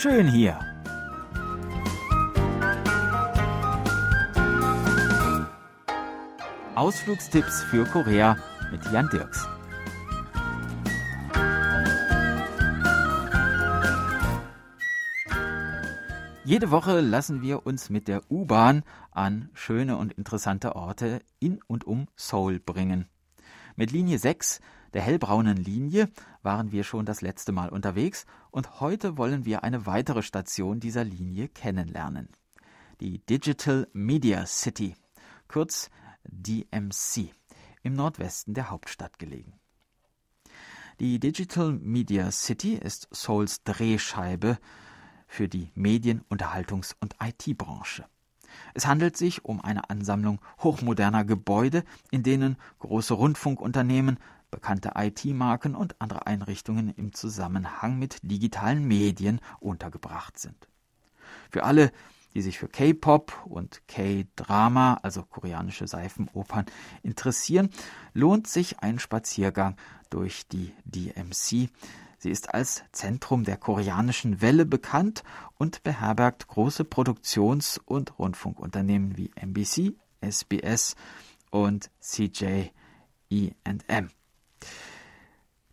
schön hier. Ausflugstipps für Korea mit Jan Dirks. Jede Woche lassen wir uns mit der U-Bahn an schöne und interessante Orte in und um Seoul bringen. Mit Linie 6, der hellbraunen Linie, waren wir schon das letzte Mal unterwegs und heute wollen wir eine weitere Station dieser Linie kennenlernen. Die Digital Media City, kurz DMC, im Nordwesten der Hauptstadt gelegen. Die Digital Media City ist Seouls Drehscheibe für die Medien-, Unterhaltungs- und IT-Branche. Es handelt sich um eine Ansammlung hochmoderner Gebäude, in denen große Rundfunkunternehmen, bekannte IT-Marken und andere Einrichtungen im Zusammenhang mit digitalen Medien untergebracht sind. Für alle, die sich für K-Pop und K-Drama, also koreanische Seifenopern, interessieren, lohnt sich ein Spaziergang durch die DMC. Sie ist als Zentrum der koreanischen Welle bekannt und beherbergt große Produktions- und Rundfunkunternehmen wie NBC, SBS und CJ E&M.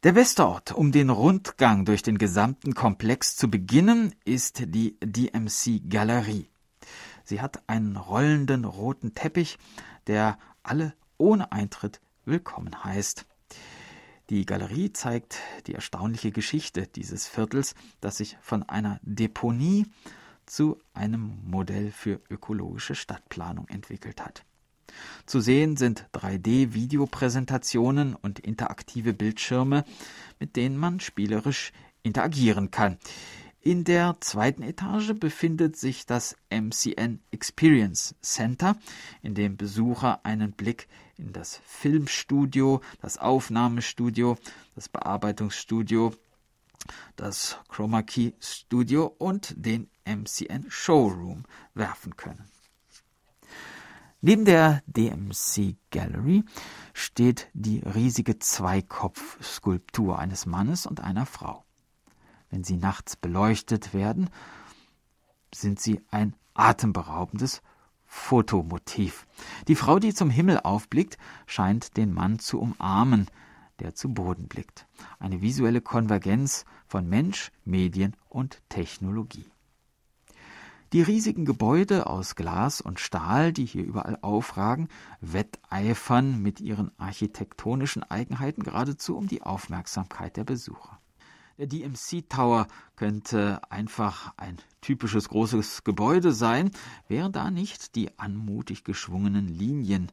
Der beste Ort, um den Rundgang durch den gesamten Komplex zu beginnen, ist die DMC Galerie. Sie hat einen rollenden roten Teppich, der alle ohne Eintritt willkommen heißt. Die Galerie zeigt die erstaunliche Geschichte dieses Viertels, das sich von einer Deponie zu einem Modell für ökologische Stadtplanung entwickelt hat. Zu sehen sind 3D-Videopräsentationen und interaktive Bildschirme, mit denen man spielerisch interagieren kann. In der zweiten Etage befindet sich das MCN Experience Center, in dem Besucher einen Blick in das Filmstudio, das Aufnahmestudio, das Bearbeitungsstudio, das Chroma Key Studio und den MCN Showroom werfen können. Neben der DMC Gallery steht die riesige Zweikopfskulptur eines Mannes und einer Frau. Wenn sie nachts beleuchtet werden, sind sie ein atemberaubendes Fotomotiv. Die Frau, die zum Himmel aufblickt, scheint den Mann zu umarmen, der zu Boden blickt. Eine visuelle Konvergenz von Mensch, Medien und Technologie. Die riesigen Gebäude aus Glas und Stahl, die hier überall aufragen, wetteifern mit ihren architektonischen Eigenheiten geradezu um die Aufmerksamkeit der Besucher. Der DMC Tower könnte einfach ein typisches großes Gebäude sein, wären da nicht die anmutig geschwungenen Linien,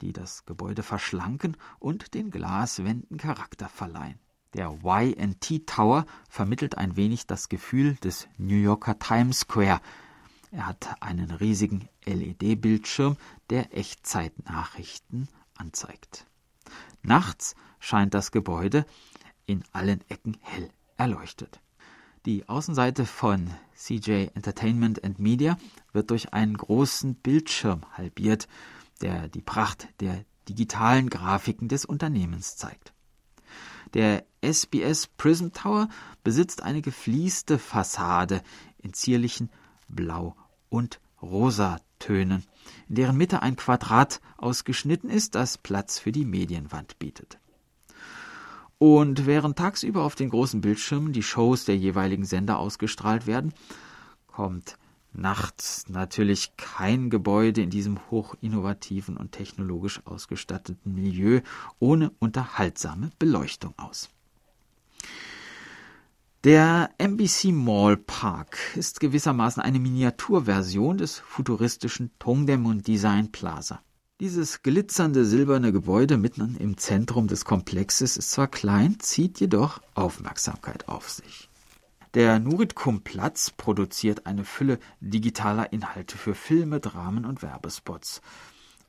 die das Gebäude verschlanken und den Glaswänden Charakter verleihen. Der YT Tower vermittelt ein wenig das Gefühl des New Yorker Times Square. Er hat einen riesigen LED-Bildschirm, der Echtzeitnachrichten anzeigt. Nachts scheint das Gebäude in allen Ecken hell erleuchtet. Die Außenseite von CJ Entertainment and Media wird durch einen großen Bildschirm halbiert, der die Pracht der digitalen Grafiken des Unternehmens zeigt. Der SBS Prism Tower besitzt eine geflieste Fassade in zierlichen Blau- und Rosatönen, in deren Mitte ein Quadrat ausgeschnitten ist, das Platz für die Medienwand bietet. Und während tagsüber auf den großen Bildschirmen die Shows der jeweiligen Sender ausgestrahlt werden, kommt nachts natürlich kein Gebäude in diesem hochinnovativen und technologisch ausgestatteten Milieu ohne unterhaltsame Beleuchtung aus. Der MBC Mall Park ist gewissermaßen eine Miniaturversion des futuristischen Tongdaemun Design Plaza. Dieses glitzernde silberne Gebäude mitten im Zentrum des Komplexes ist zwar klein, zieht jedoch Aufmerksamkeit auf sich. Der Nuritkum-Platz produziert eine Fülle digitaler Inhalte für Filme, Dramen und Werbespots.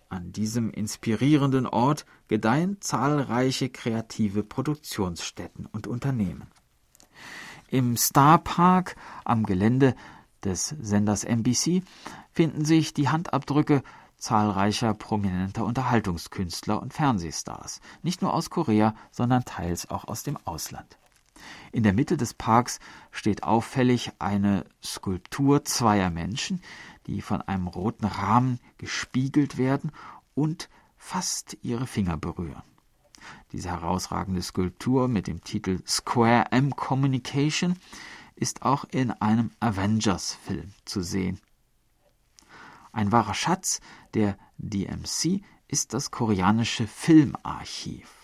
An diesem inspirierenden Ort gedeihen zahlreiche kreative Produktionsstätten und Unternehmen. Im Star Park am Gelände des Senders NBC finden sich die Handabdrücke zahlreicher prominenter Unterhaltungskünstler und Fernsehstars, nicht nur aus Korea, sondern teils auch aus dem Ausland. In der Mitte des Parks steht auffällig eine Skulptur zweier Menschen, die von einem roten Rahmen gespiegelt werden und fast ihre Finger berühren. Diese herausragende Skulptur mit dem Titel Square M Communication ist auch in einem Avengers-Film zu sehen. Ein wahrer Schatz der DMC ist das koreanische Filmarchiv.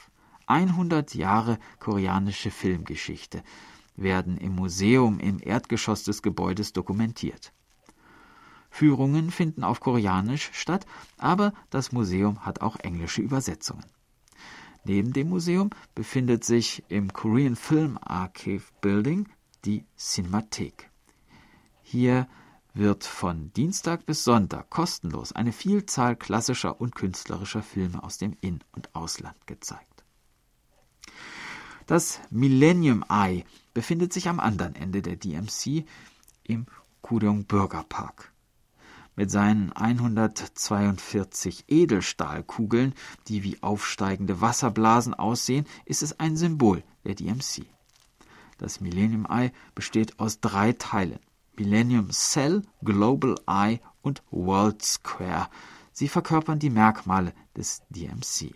100 Jahre koreanische Filmgeschichte werden im Museum im Erdgeschoss des Gebäudes dokumentiert. Führungen finden auf Koreanisch statt, aber das Museum hat auch englische Übersetzungen. Neben dem Museum befindet sich im Korean Film Archive Building die Cinemathek. Hier wird von Dienstag bis Sonntag kostenlos eine Vielzahl klassischer und künstlerischer Filme aus dem In- und Ausland gezeigt. Das Millennium Eye befindet sich am anderen Ende der DMC im Kuryong Bürgerpark. Mit seinen 142 Edelstahlkugeln, die wie aufsteigende Wasserblasen aussehen, ist es ein Symbol der DMC. Das Millennium Eye besteht aus drei Teilen. Millennium Cell, Global Eye und World Square. Sie verkörpern die Merkmale des DMC,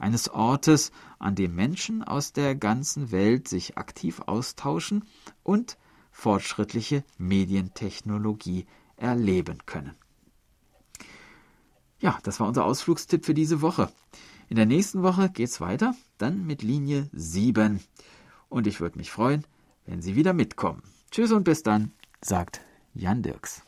eines Ortes, an dem Menschen aus der ganzen Welt sich aktiv austauschen und fortschrittliche Medientechnologie erleben können. Ja, das war unser Ausflugstipp für diese Woche. In der nächsten Woche geht's weiter, dann mit Linie 7. Und ich würde mich freuen, wenn Sie wieder mitkommen. Tschüss und bis dann sagt Jan Dirks.